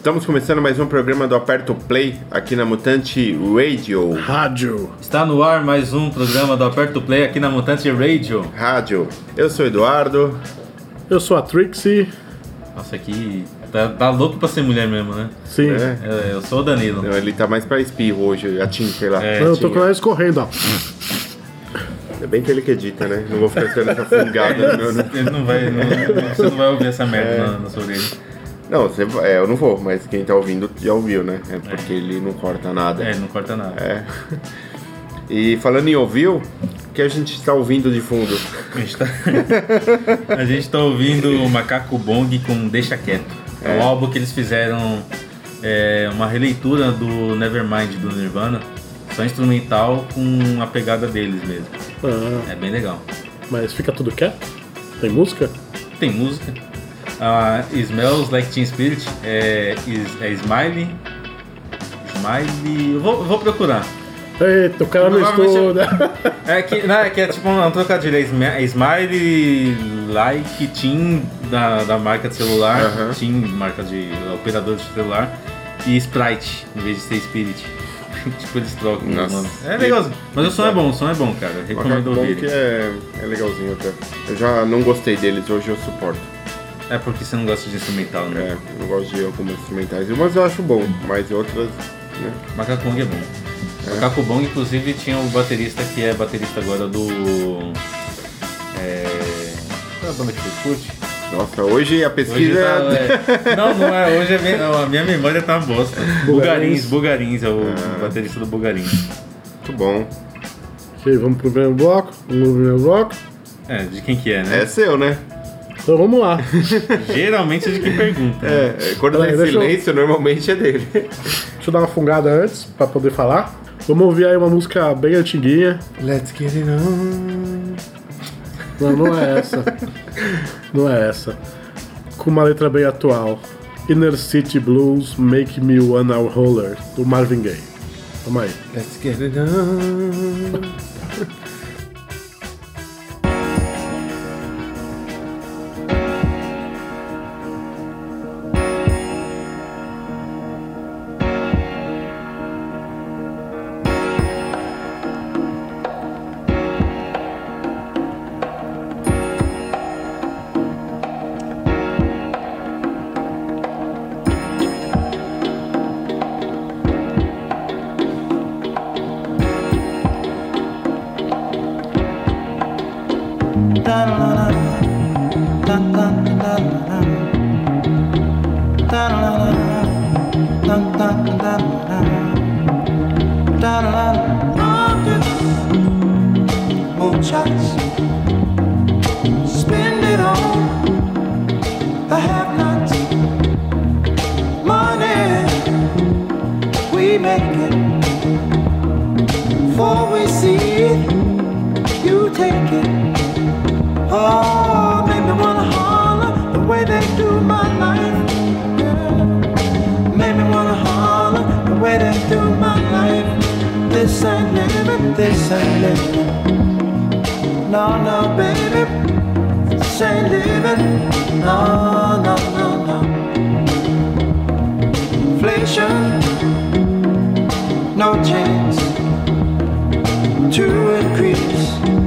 Estamos começando mais um programa do Aperto Play aqui na Mutante Radio. Rádio. Está no ar mais um programa do Aperto Play aqui na Mutante Radio. Rádio. Eu sou o Eduardo. Eu sou a Trixie. Nossa, aqui tá, tá louco pra ser mulher mesmo, né? Sim. É. É, eu sou o Danilo. Não, ele tá mais pra espirro hoje, a Tim, sei lá. É. eu tô com ela escorrendo, ó. É bem que ele que edita, né? Não vou ficar ficando essa fungada. meu- Ele não vai, não- você não vai ouvir essa merda na, na sua orelha. Não, você, é, eu não vou, mas quem tá ouvindo já ouviu, né? É porque ele não corta nada. É, não corta nada. É. E falando em ouviu, o que a gente está ouvindo de fundo? A, gente tá, a gente tá ouvindo o Macaco Bong com Deixa Quieto. É, um álbum que eles fizeram é, uma releitura do Nevermind do Nirvana, só instrumental com a pegada deles mesmo. Ah, É bem legal. mas fica tudo quieto? Tem música? Tem música. Ah, Smells Like Teen Spirit é, é Smiley. Smiley. Eu vou, vou procurar. Eita, o cara não estuda. É que, não, é, que é tipo um trocadilho. É é Smiley Like Teen da, da marca de celular. Teen, marca de operador de celular. E Sprite, em vez de ser Spirit. tipo, eles trocam os Nossa. nomes. É legalzinho. Mas o som é bom, o som é bom, cara. Recomendo ouvir. é, é legalzinho até. Eu já não gostei deles, hoje eu suporto. É porque você não gosta de instrumental, né? É, eu não gosto de algumas instrumentais, mas eu acho bom, mas outras, né? Macaco Bong é bom. Macaco Bong, inclusive, tinha o baterista que é baterista agora do. É. Qual é a banda que você curte? Nossa, hoje a Hoje pesquisa tá, é- Não, não é. Hoje é bem- não, a minha memória tá uma bosta. Bugarins, Bugarins, é o baterista do Bugarins. muito bom. ok, vamos pro primeiro bloco. Vamos pro primeiro bloco. É, de quem que é, né? É seu, né? Então vamos lá. Geralmente é de quem pergunta. né? É, é, quando Peraí, tem deixa eu- silêncio, normalmente é dele. Deixa eu dar uma fungada antes, pra poder falar. Vamos ouvir aí uma música bem antiguinha. Let's get it on. Não, não é essa. não é essa. Com uma letra bem atual. Inner City Blues Make Me One Hour Roller, do Marvin Gaye. Vamos aí. Let's get it on. No, no, baby, this ain't living. No, no, no, no. Inflation, no chance to increase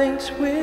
thinks we're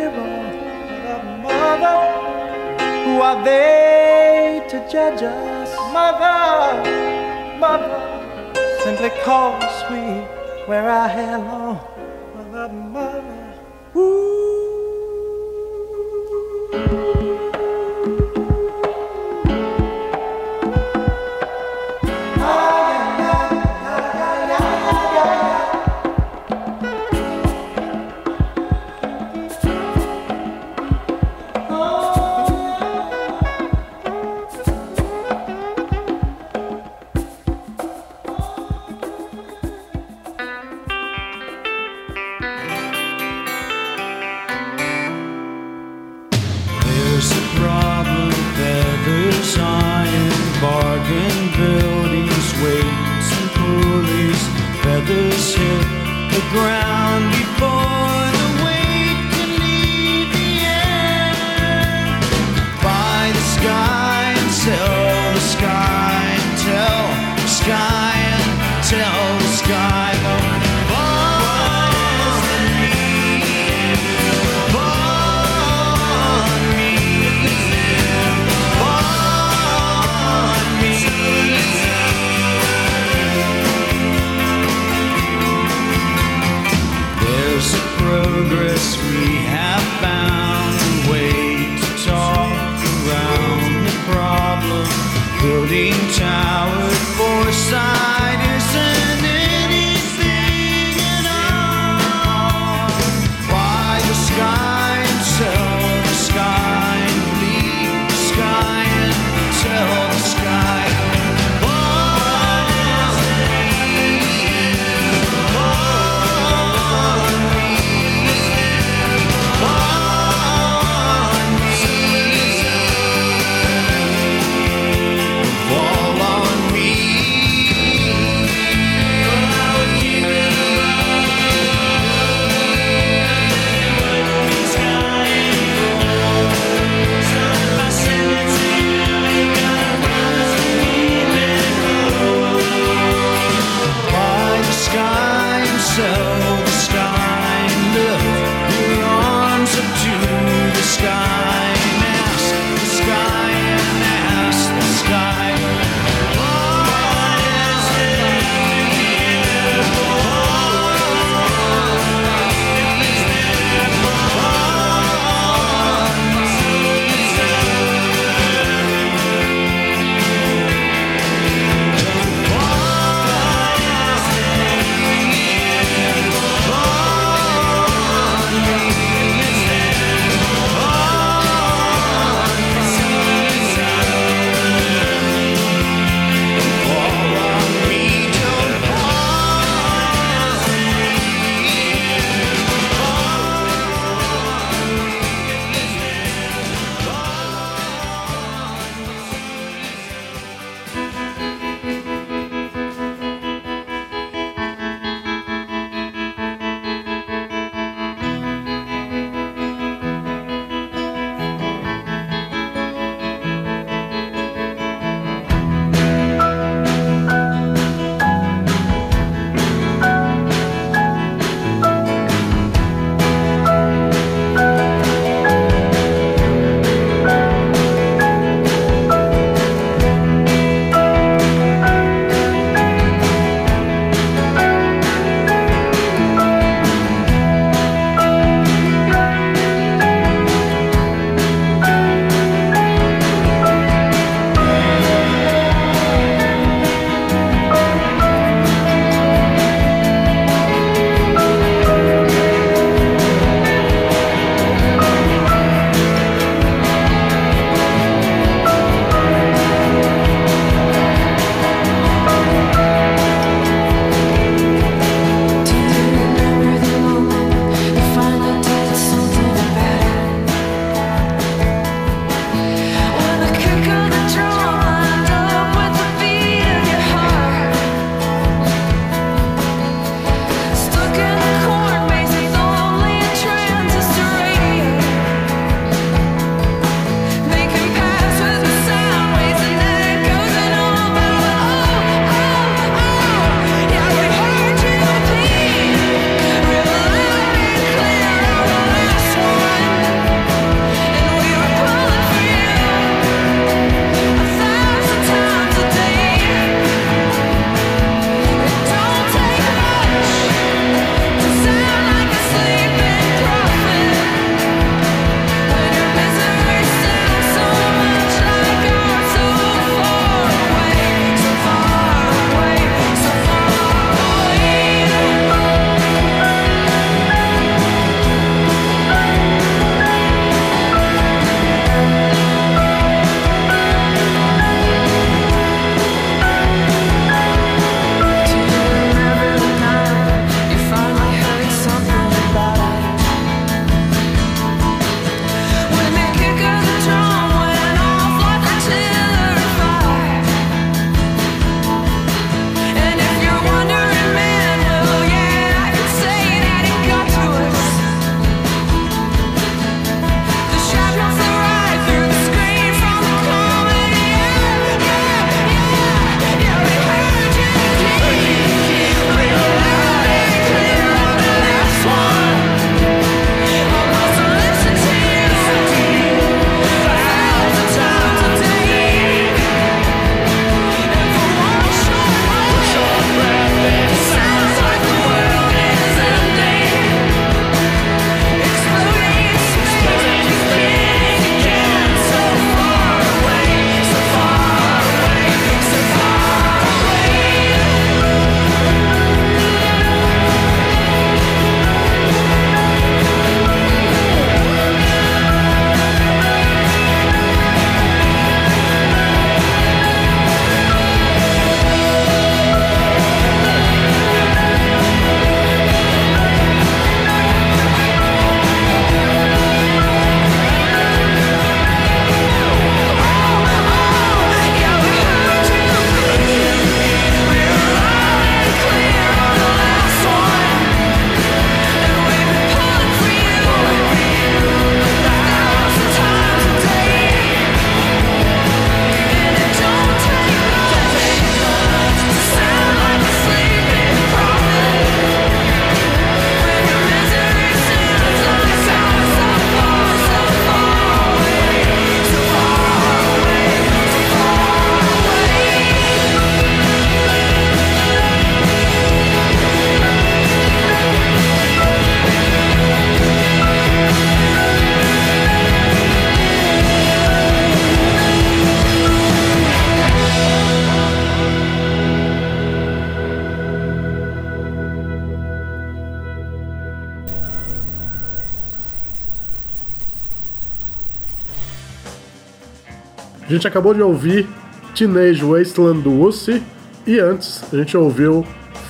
A gente acabou de ouvir Teenage Wasteland do Wussy e antes a gente ouviu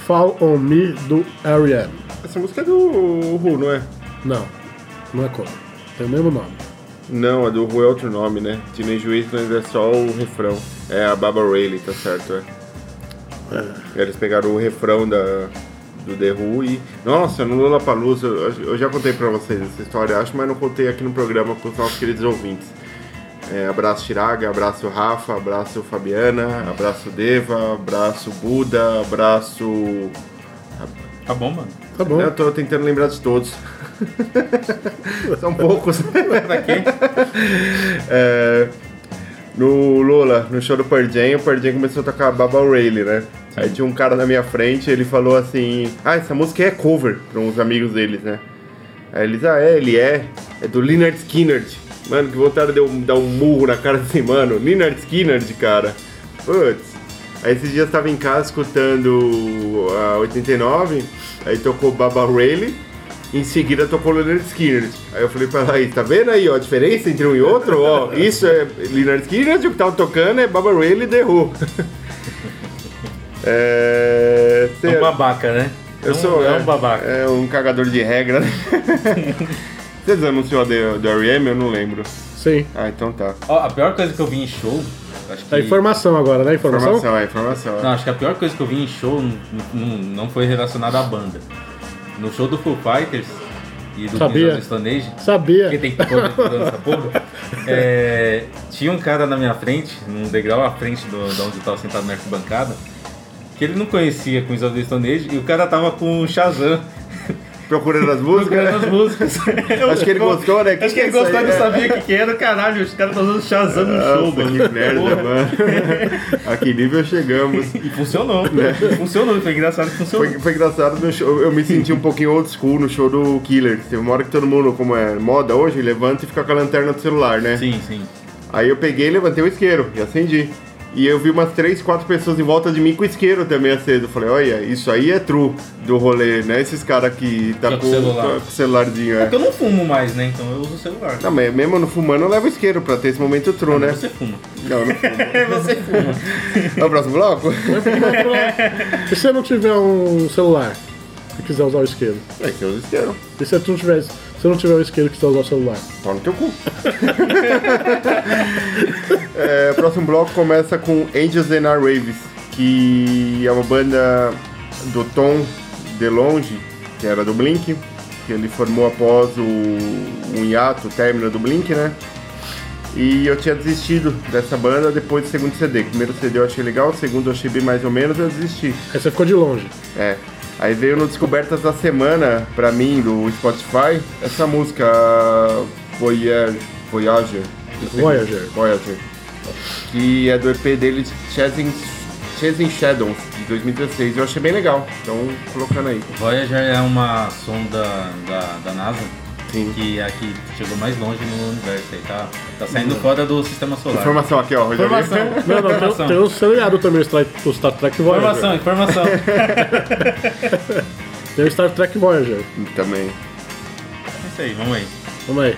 Fall on Me do R.E.M. Essa música é do Who, não é? Não, não é cover. Tem o mesmo nome. Não, a do Who é outro nome, né? Teenage Wasteland é só o refrão. É a Baba Rayleigh, tá certo, é. Eles pegaram o refrão da, do The Who e... Nossa, no Lollapalooza, eu, eu já contei pra vocês essa história, acho, mas não contei aqui no programa com os nossos queridos ouvintes. É, abraço Tiraga, abraço Rafa, abraço Fabiana, abraço Deva, abraço Buda, abraço... Tá bom, mano. Tá bom. Eu tô tentando lembrar de todos. São poucos. Pra quê? É, no Lola, no show do Jam, o Jam começou a tocar Baba Rayleigh, né? Aí tinha um cara na minha frente, ele falou assim: Ah, essa música é cover para uns amigos deles, né? Aí eles, ah, é, ele é. É do Leonard Skinner. Mano, que vontade de eu dar um murro na cara assim, mano. Leonard Skinner, cara. Putz. Aí esses dias eu tava em casa escutando a 89, aí tocou Baba Rayleigh, em seguida tocou Leonard Skinner. Aí eu falei pra Laís, tá vendo aí ó, a diferença entre um e outro? Ó, isso é Leonard Skinner e o que tava tocando é Baba Rayleigh e The Who. é... É um babaca, né? Eu É um- sou É um babaca. É um cagador de regra. Vocês anunciou do, do R.E.M? Eu não lembro. Sim. Ah, então tá. Ó, a pior coisa que eu vi em show. Acho que... A informação agora, né? Informação? Informação, é informação. Não, acho que a pior coisa que eu vi em show não, não, não foi relacionada à banda. No show do Foo Fighters e do Sabia. Queens Stone Age, Sabia. que tem que dessa porra, é, tinha um cara na minha frente, num degrau à frente do, de onde eu tava sentado na arquibancada, que ele não conhecia Queens of the Stone Age e o cara tava com o Shazam Procurando as músicas. procurando as músicas. Acho que ele gostou, né? Acho que ele é gostou, ele sabia o que, era, caralho, os caras estão usando Shazam no show, Nossa, mano. que merda, mano. A que nível chegamos. E funcionou. Funcionou, foi engraçado que funcionou. Foi, foi engraçado no show. Eu me senti um pouquinho old school no show do Killer. Teve uma hora que todo mundo, como é moda hoje, levanta e fica com a lanterna do celular, né? Sim, sim. Aí eu peguei, levantei o isqueiro e acendi. E eu vi umas três, quatro pessoas em volta de mim com o isqueiro também aceso. Eu falei, olha, isso aí é true do rolê, né? Esses caras que tá Tá com, com celular. com o celularzinho, é. Porque eu não fumo mais, né? Então eu uso o celular. Não, mas mesmo no fumando eu levo isqueiro pra ter esse momento true, né? Você fuma. Não, não fumo. Você fuma. Vamos pro próximo bloco? E se eu não tiver um celular e quiser usar o isqueiro? É que eu uso isqueiro. E se eu não tiver, se eu não tiver o isqueiro e quiser usar o celular? Pau no teu cu. É, próximo bloco começa com Angels and Our Waves, que é uma banda do Tom DeLonge, que era do Blink, que ele formou após o, um hiato, o término do Blink, né? E eu tinha desistido dessa banda depois do segundo CD. O primeiro CD eu achei legal, o segundo eu achei bem mais ou menos, eu desisti. Aí você ficou de longe. É. Aí veio no Descobertas da Semana, pra mim, do Spotify, essa música Voyager. Voyager. Voyager. Voyager. Que é do EP dele, Chasing, Chasing Shadows, de 2016. Eu achei bem legal, então colocando aí. Voyager é uma sonda da, da NASA Sim. que é a que chegou mais longe no universo aí, tá, tá saindo fora do sistema solar. Informação aqui, ó. Rogério. Informação. Não, não, tem, Informação. tem um seriado também, o Star, o Star Trek Voyager. Informação, informação. Tem o Star Trek Voyager. Também. É isso aí, vamos aí. Vamos aí.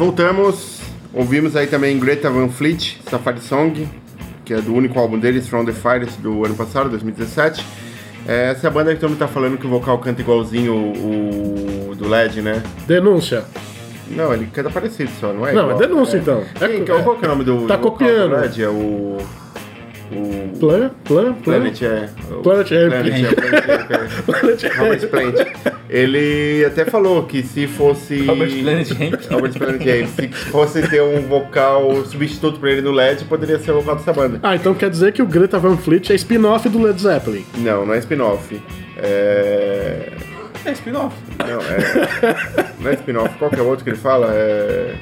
Voltamos, ouvimos aí também Greta Van Fleet, Safari Song, que é do único álbum deles, From the Fires, do ano passado, 2017. É, essa é a banda que todo mundo tá falando que o vocal canta igualzinho o, o do LED, né? Denúncia. Não, ele canta parecido só, não é? Não, igual? é denúncia, então. É- Quem, qual, qual que é o nome do, Tá do vocal copiando. do LED? É o... O... Plan, plan, plan. Planet é. o- Planet Ramp. Planet é, Planet é. Planet Robert Plant. Ele até falou que se fosse. Robert Planet Ramp. Robert Planet. Se fosse ter um vocal substituto pra ele no LED, poderia ser o vocal dessa banda. Ah, então quer dizer que o Greta Van Fleet é spin-off do Led Zeppelin. Não, não é spin-off. É. É spin-off. Não, é. Não é spin-off. Qual que é o outro que ele fala? É.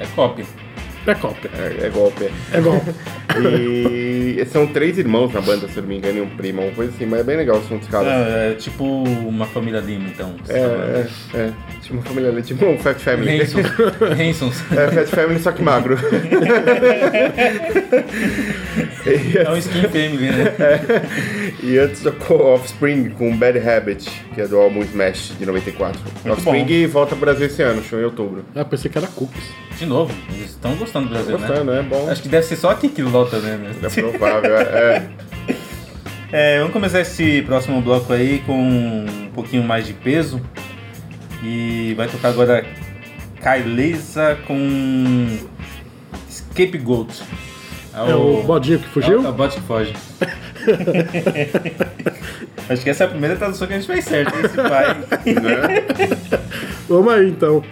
É cópia. É cópia. É, é golpe. É igual. E são três irmãos na banda, se eu não me engano, e um primo, uma coisa assim, mas é bem legal o som dos caras. É, é tipo uma família Lima, então. É, é, é. Tipo uma família, ali, tipo um Fat Family. Hanson. Hansons. É, Fat Family, só que magro. É um skin family, né? e antes tocou Offspring com Bad Habit, que é do álbum Smash de 94. Offspring volta pro Brasil esse ano, show em outubro. Ah, pensei que era Cookies. De novo, eles estão gostando do Brasil, né? Gostando, é bom. Acho que deve ser só aqui que lota, né? É provável, é. É, vamos começar esse próximo bloco aí com um pouquinho mais de peso. E vai tocar agora Kailisa com Scapegoat. É o bodinho que fugiu? É o bot que foge. Acho que essa é a primeira tradução que a gente fez certo, esse pai. Vamos aí então.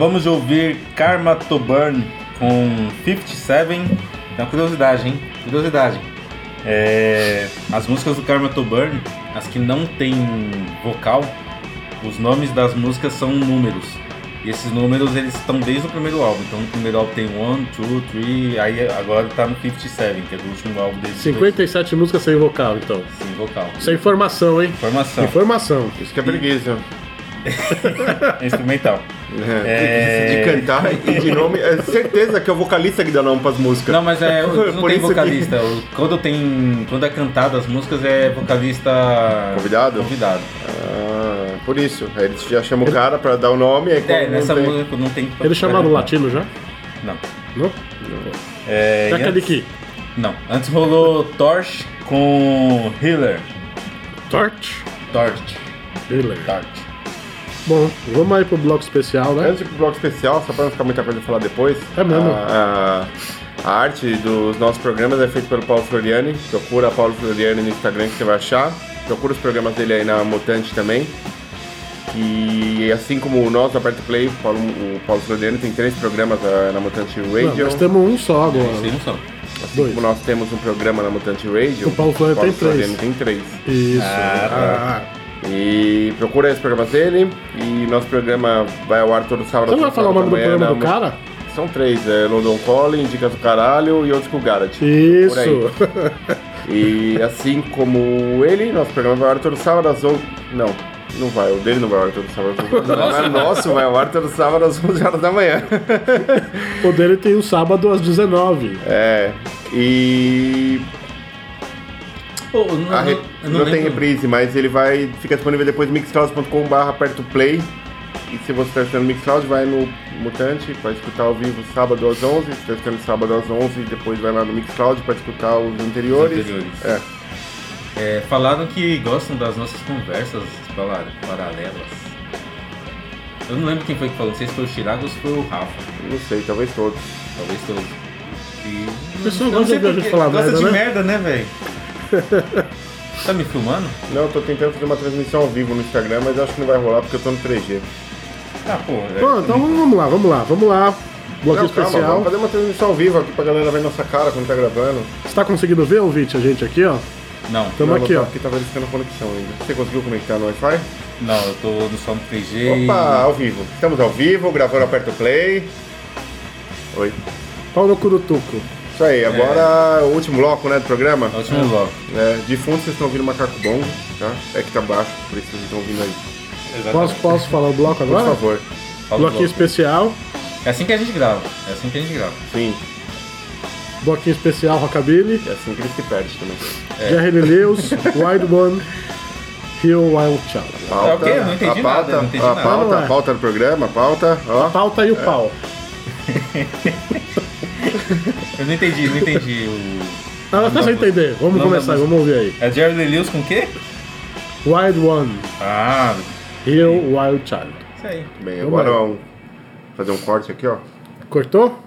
Acabamos de ouvir Karma to Burn com 57. Tem uma curiosidade, hein? Curiosidade. É, as músicas do Karma to Burn, as que não tem vocal, os nomes das músicas são números. E esses números eles estão desde o primeiro álbum. Então no primeiro álbum tem 1, 2, 3, aí agora tá no 57, que é do último álbum deles. 57 músicas sem vocal, então. Sem vocal. É informação, hein? Informação. Informação. Isso que é preguiça. Instrumental. É. É. De cantar e de nome. É certeza que é o vocalista que dá nome pras músicas. Não, mas é, não Por tem isso que- vocalista. O- Quando tem. Quando é cantado as músicas é vocalista. Convidado? Convidado. Ah, por isso. Aí eles já chamam o cara pra dar o nome. Aí É, não nessa tem- música não tem. Eles chamaram o latino já? Não. Não? É, e Taca de antes- que? Não. Antes rolou Torch com Healer. Torch? Torch. Healer. Torch. Bom, vamos aí pro bloco especial, né? Antes de ir pro bloco especial, só pra não ficar muita coisa pra falar depois. É mesmo? A, a- a arte dos nossos programas é feita pelo Paulo Floriani. Procura Paulo Floriani no Instagram que você vai achar. Procura os programas dele aí na Mutante também. E assim como o nosso Aperto Play, o Paulo, o Paulo Floriani tem três programas ah, na Mutante Não, Radio. nós temos um só agora. Sim, não são. Assim dois. como nós temos um programa na Mutante Radio, O Paulo Floriani tem três. Floriani tem três. Isso. Ah, Ah, E procura os programas dele. E nosso programa vai ao ar todo sábado. Você não vai falar o nome do programa do cara? São três, é London Calling, Dicas do Caralho e outros com o Garrett. Isso. E assim como ele, nosso programa vai ao ar todo sábado às 11... Não, não vai, o dele não vai ao ar todo sábado às 11 da manhã. O nosso vai ao ar todo sábado às 11 horas da manhã. o dele tem o sábado às 19. É, e... Pô, não, a re- eu Não, tem reprise, mas ele vai ficar disponível depois no mixcloud.com.br aperta o play. E se você está escutando no Mixcloud, vai no Mutante para escutar ao vivo sábado às 11. Se está escutando sábado às 11, depois vai lá no Mixcloud para escutar os anteriores. Os anteriores. É. É, falaram que gostam das nossas conversas para- paralelas. Eu não lembro quem foi que falou, não sei se foi o Chirago ou se foi o Rafa. Não sei, talvez todos. Talvez todos. E... O pessoal eu não gosta de quê. falar Gosta merda, de né? merda, né, velho? tá me filmando? Não, eu tô tentando fazer uma transmissão ao vivo no Instagram, mas acho que não vai rolar porque eu tô no 3G. Ah, pô. é- Bom, então vamos lá, vamos lá, vamos lá. Bloco Não, calma, especial. vamos fazer uma transmissão ao vivo aqui pra galera ver nossa cara quando tá gravando. Você tá conseguindo ver, ouvinte, a gente aqui, ó? Não, Tamo Não, aqui, ó. Aqui tá verificando a conexão ainda. Você conseguiu conectar no Wi-Fi? não, eu tô no som 3G. Opa, ao vivo. Estamos ao vivo, gravando aperta o play. Oi. Pau no cu do tuco. Isso aí, agora o último bloco né, do programa. É o último bloco. É, de fundo vocês estão ouvindo Macaco Bongo, tá? É que tá baixo, por isso vocês estão ouvindo aí. Posso, posso falar o bloco Por agora? favor. Fala o Bloquinho bloco. especial. É assim que a gente grava. É assim que a gente grava. Sim, Bloquinho especial Rockabilly. é assim que ele se perde também. Jerry Lee Lewis, Wild One, Hill Wild Child. Pauta, ok, eu não entendi a pauta, nada, não entendi a nada. pauta, Não, a é. pauta do programa, a pauta, ó. Pauta e o pau. Eu não entendi, não entendi o. Ah, até você entender. Vamos Não, começar, vamos ouvir aí. É Jerry Lee Lewis com o quê? Wild One, Ah, Hill Wild Child. isso aí. Bem, Vamos agora vamos fazer um corte aqui, ó. Cortou?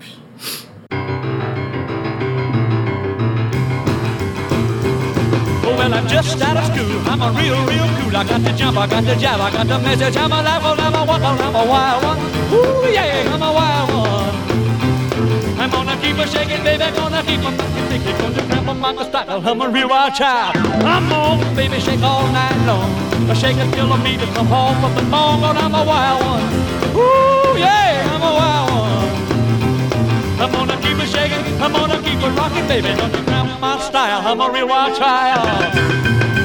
Oh, well, I'm just out of school. I'm a real, real cool. I got the jump, I got the jab, I got the message. I'm a laugh, I'm a walk, I'm a wild one. Ooh, yeah, I'm a wild one. I'm gonna keep a shaking, baby, gonna keep a fucking thinking, gonna cramp on my style. I'm a real wild child. I'm on, baby, shake all night long. I shake it till I meet to come home from the morning, but I'm a wild one. Ooh, yeah, I'm a wild one. I'm gonna keep it shaking, I'm gonna keep it rocking, baby. Don't you cramp my style, I'm a real wild child.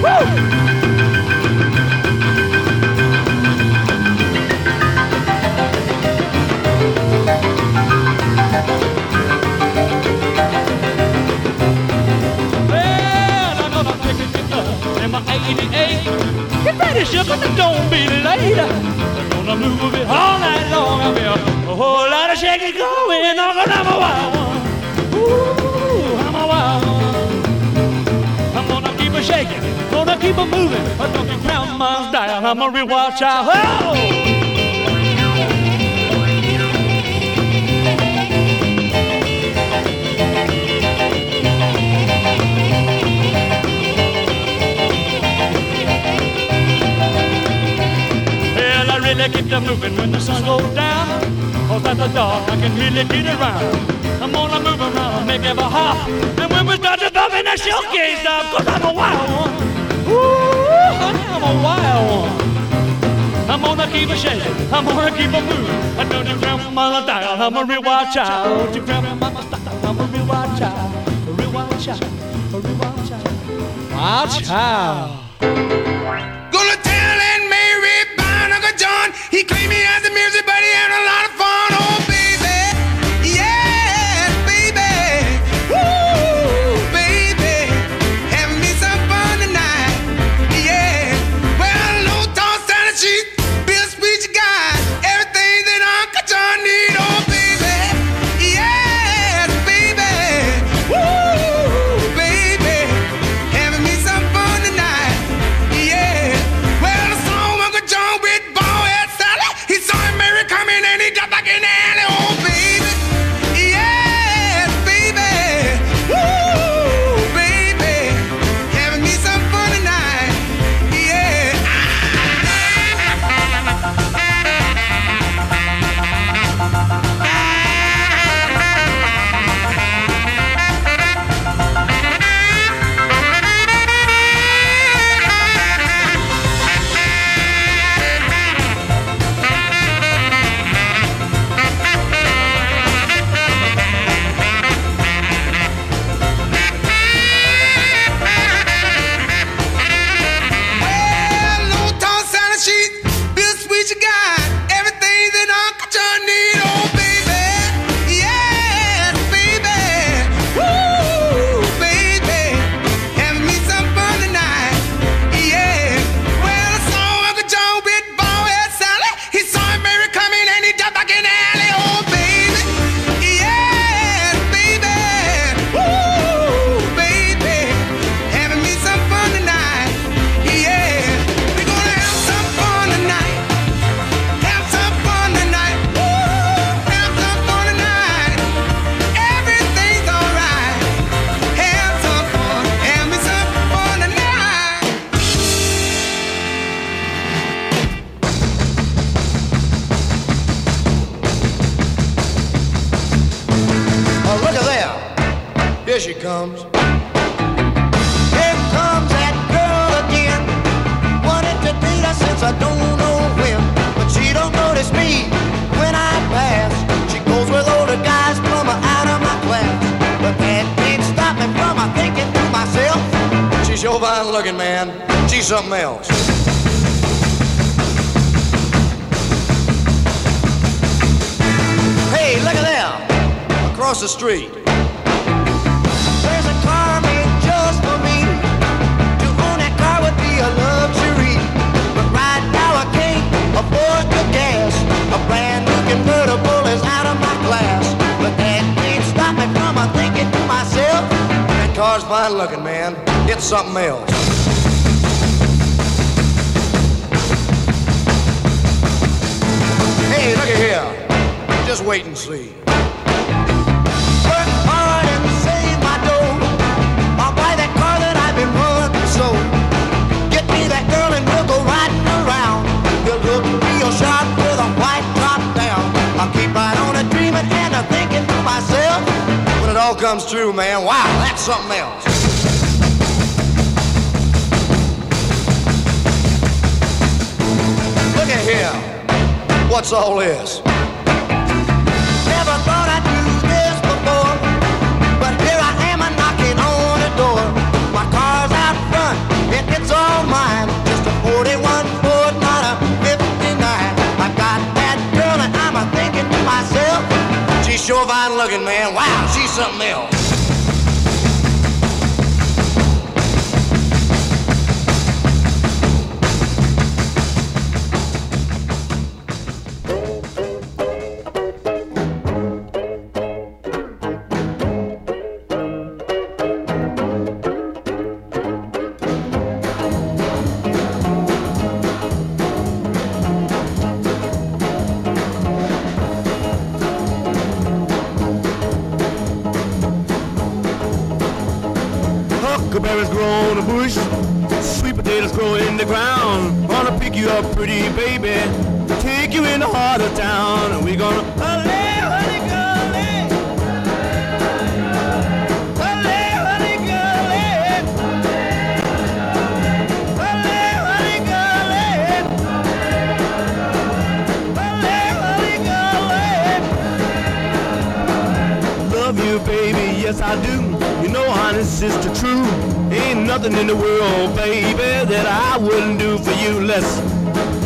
Woo! 1988. Get ready, sugar, but don't be late. They're gonna move it all night long. I'll be a, whole lot of shaking going on, cause I'm a wild one. Ooh, I'm a wild one. I'm gonna keep a shaking, gonna keep a moving, but don't count my style. I'm a real wild child. Oh! I'm moving when the sun goes down. Cause at the dark, I can really get around. I'm gonna move around, make it a hop. And when we start to bump in the showcase up, cause I'm a wild one. Ooh, honey, I'm a wild one. I'm gonna keep a shaking, I'm gonna keep a move. I know your my dial, I'm a real wild child. Your grandmama style, I'm a real wild child. A real wild child, a real wild child. Wild child. He claimed he had the music, but he had a lot of wait and see. Work hard and save my dough. I'll buy that car that I've been working so. Get me that girl and we'll go riding around. We'll look real sharp with a white top down. I'll keep right on dreaming and thinking to myself. When it all comes true, man, wow, that's something else. Look at here. What's all this? sure fine looking, man. Wow, she's something else. World, baby, that I wouldn't do for you. Let's.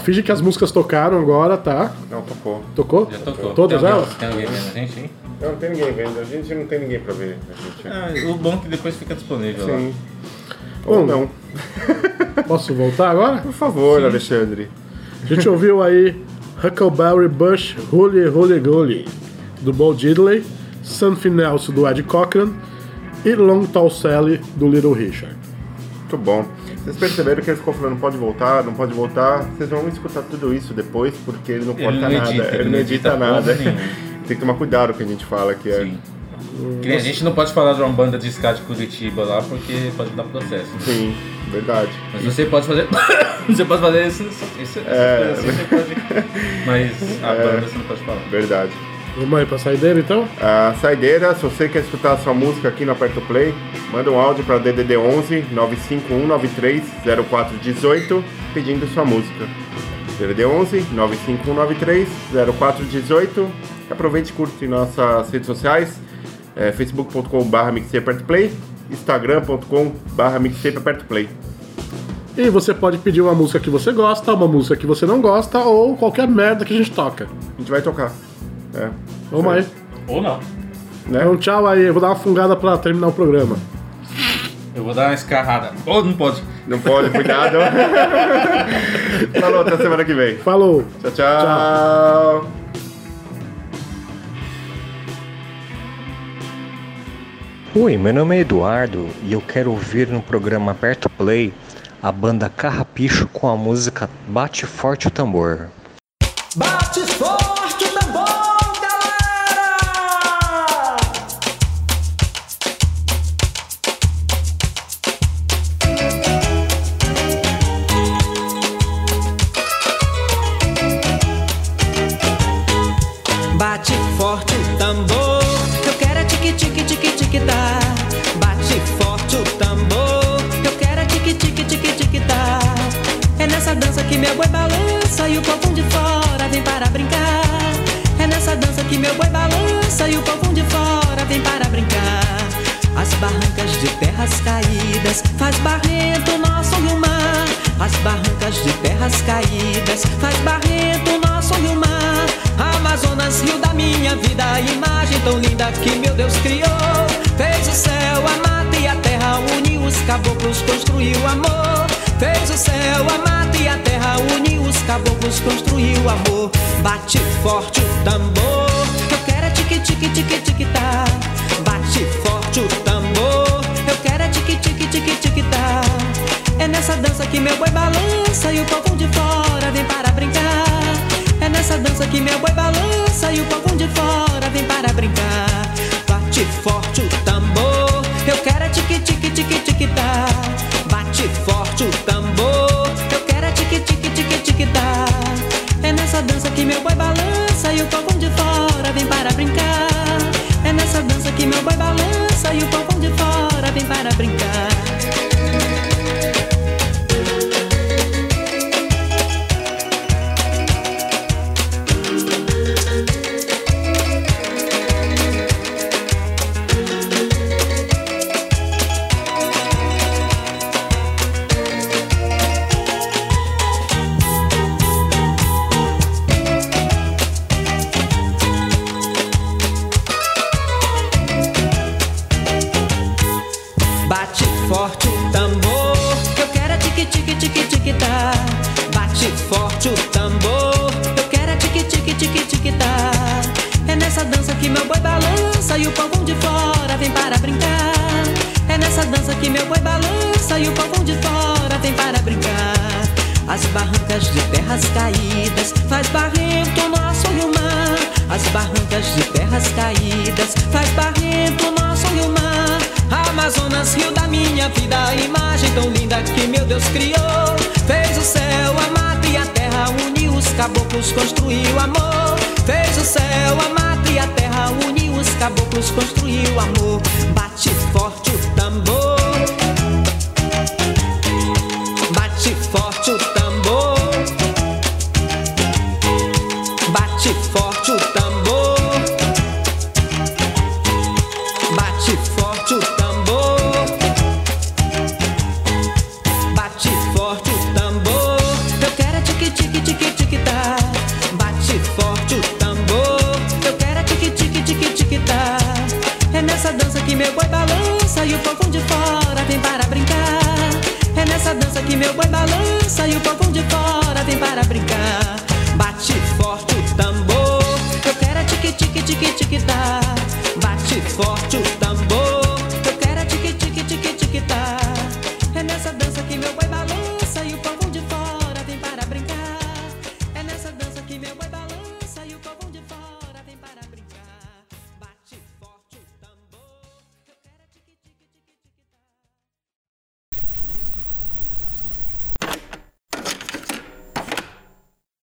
Finge que as músicas tocaram agora, tá? Não, tocou. Tocou? Já tocou. Todas tem elas? Tem alguém vendo a gente, hein? Não, não tem ninguém vendo. A gente não tem ninguém pra ver. A gente... Ah, o bom é que depois fica disponível lá. Sim. Ou Bom, não. Posso voltar agora? Por favor, Alexandre. A gente ouviu aí Huckleberry Bush, Holy Holy Goly, do Bo Diddley, Something Else, do Ed Cochran e Long Tall Sally, do Little Richard. Muito bom. Vocês perceberam que ele ficou falando, não pode voltar, não pode voltar. Vocês vão escutar tudo isso depois, porque ele não Ele corta não nada. edita, ele não edita nada. Tem que tomar cuidado com o que a gente fala, que é. Sim. Que a gente não pode falar de uma banda de ska de Curitiba lá porque pode dar processo. Sim, verdade. Mas você pode fazer. você pode fazer isso. isso É. coisa assim, você pode. Mas a banda você não pode falar. Verdade. Vamos aí pra saideira então? A saideira, se você quer escutar a sua música aqui no Aperto Play, manda um áudio para DDD 11 95193 0418 pedindo sua música. DDD 11 95193 0418. Aproveite e curte nossas redes sociais, é, facebook.com.br mixtapeapertoplay, instagram.com.br mixtapeapertoplay. E você pode pedir uma música que você gosta, uma música que você não gosta ou qualquer merda que a gente toca. A gente vai tocar. É, Vamos aí. Ou não. né? Então tchau aí, eu vou dar uma fungada pra terminar o programa. Eu vou dar uma escarrada. Ou não pode. Não pode, cuidado. Falou, até semana que vem. Falou! Tchau, tchau. Oi, meu nome é Eduardo e eu quero ouvir no programa Aperto Play a banda Carrapicho com a música Bate Forte o Tambor. Bate forte Bate forte o tambor, eu quero é tique tique tique tique tá. Bate forte o tambor, eu quero é tique tique tique tique tá. É nessa dança que meu boi balança e o povo de fora vem para brincar. É nessa dança que meu boi balança e o povo de fora vem para brincar. As barrancas de terras caídas faz barrento nosso rio mar. As barrancas de terras caídas faz barrento. Amazonas, rio da minha vida, a imagem tão linda que meu Deus criou. Fez o céu, a mata e a terra, uniu os caboclos, construiu amor. Fez o céu, a mata e a terra, uniu os caboclos, construiu amor. Bate forte o tambor, eu quero é tique tique tique tique tá. Bate forte o tambor, eu quero é tique tique tique tique tá. É nessa dança que meu boi balança e o povo de fora vem para brincar. Nessa dança que meu boi balança e o povo de fora vem para brincar. Bate forte o tambor, eu quero é tique tique tique tique tá. Bate forte o tambor, forte o tambor, eu quero é tique tique tique tique tá. Bate forte o tambor, eu quero é tique tique tique tique tá. É nessa dança que meu boi balança e o povão de fora vem para brincar. É nessa dança que meu boi balança e o povão de fora vem para brincar. As barrancas de terras caídas faz barrento o nosso rio mar. As barrancas de terras caídas faz barrento minha vida a imagem tão linda que meu Deus criou. Fez o céu, a mata e a terra, uniu os caboclos, construiu amor. Fez o céu, a mata e a terra, uniu os caboclos, construiu amor. Bate forte o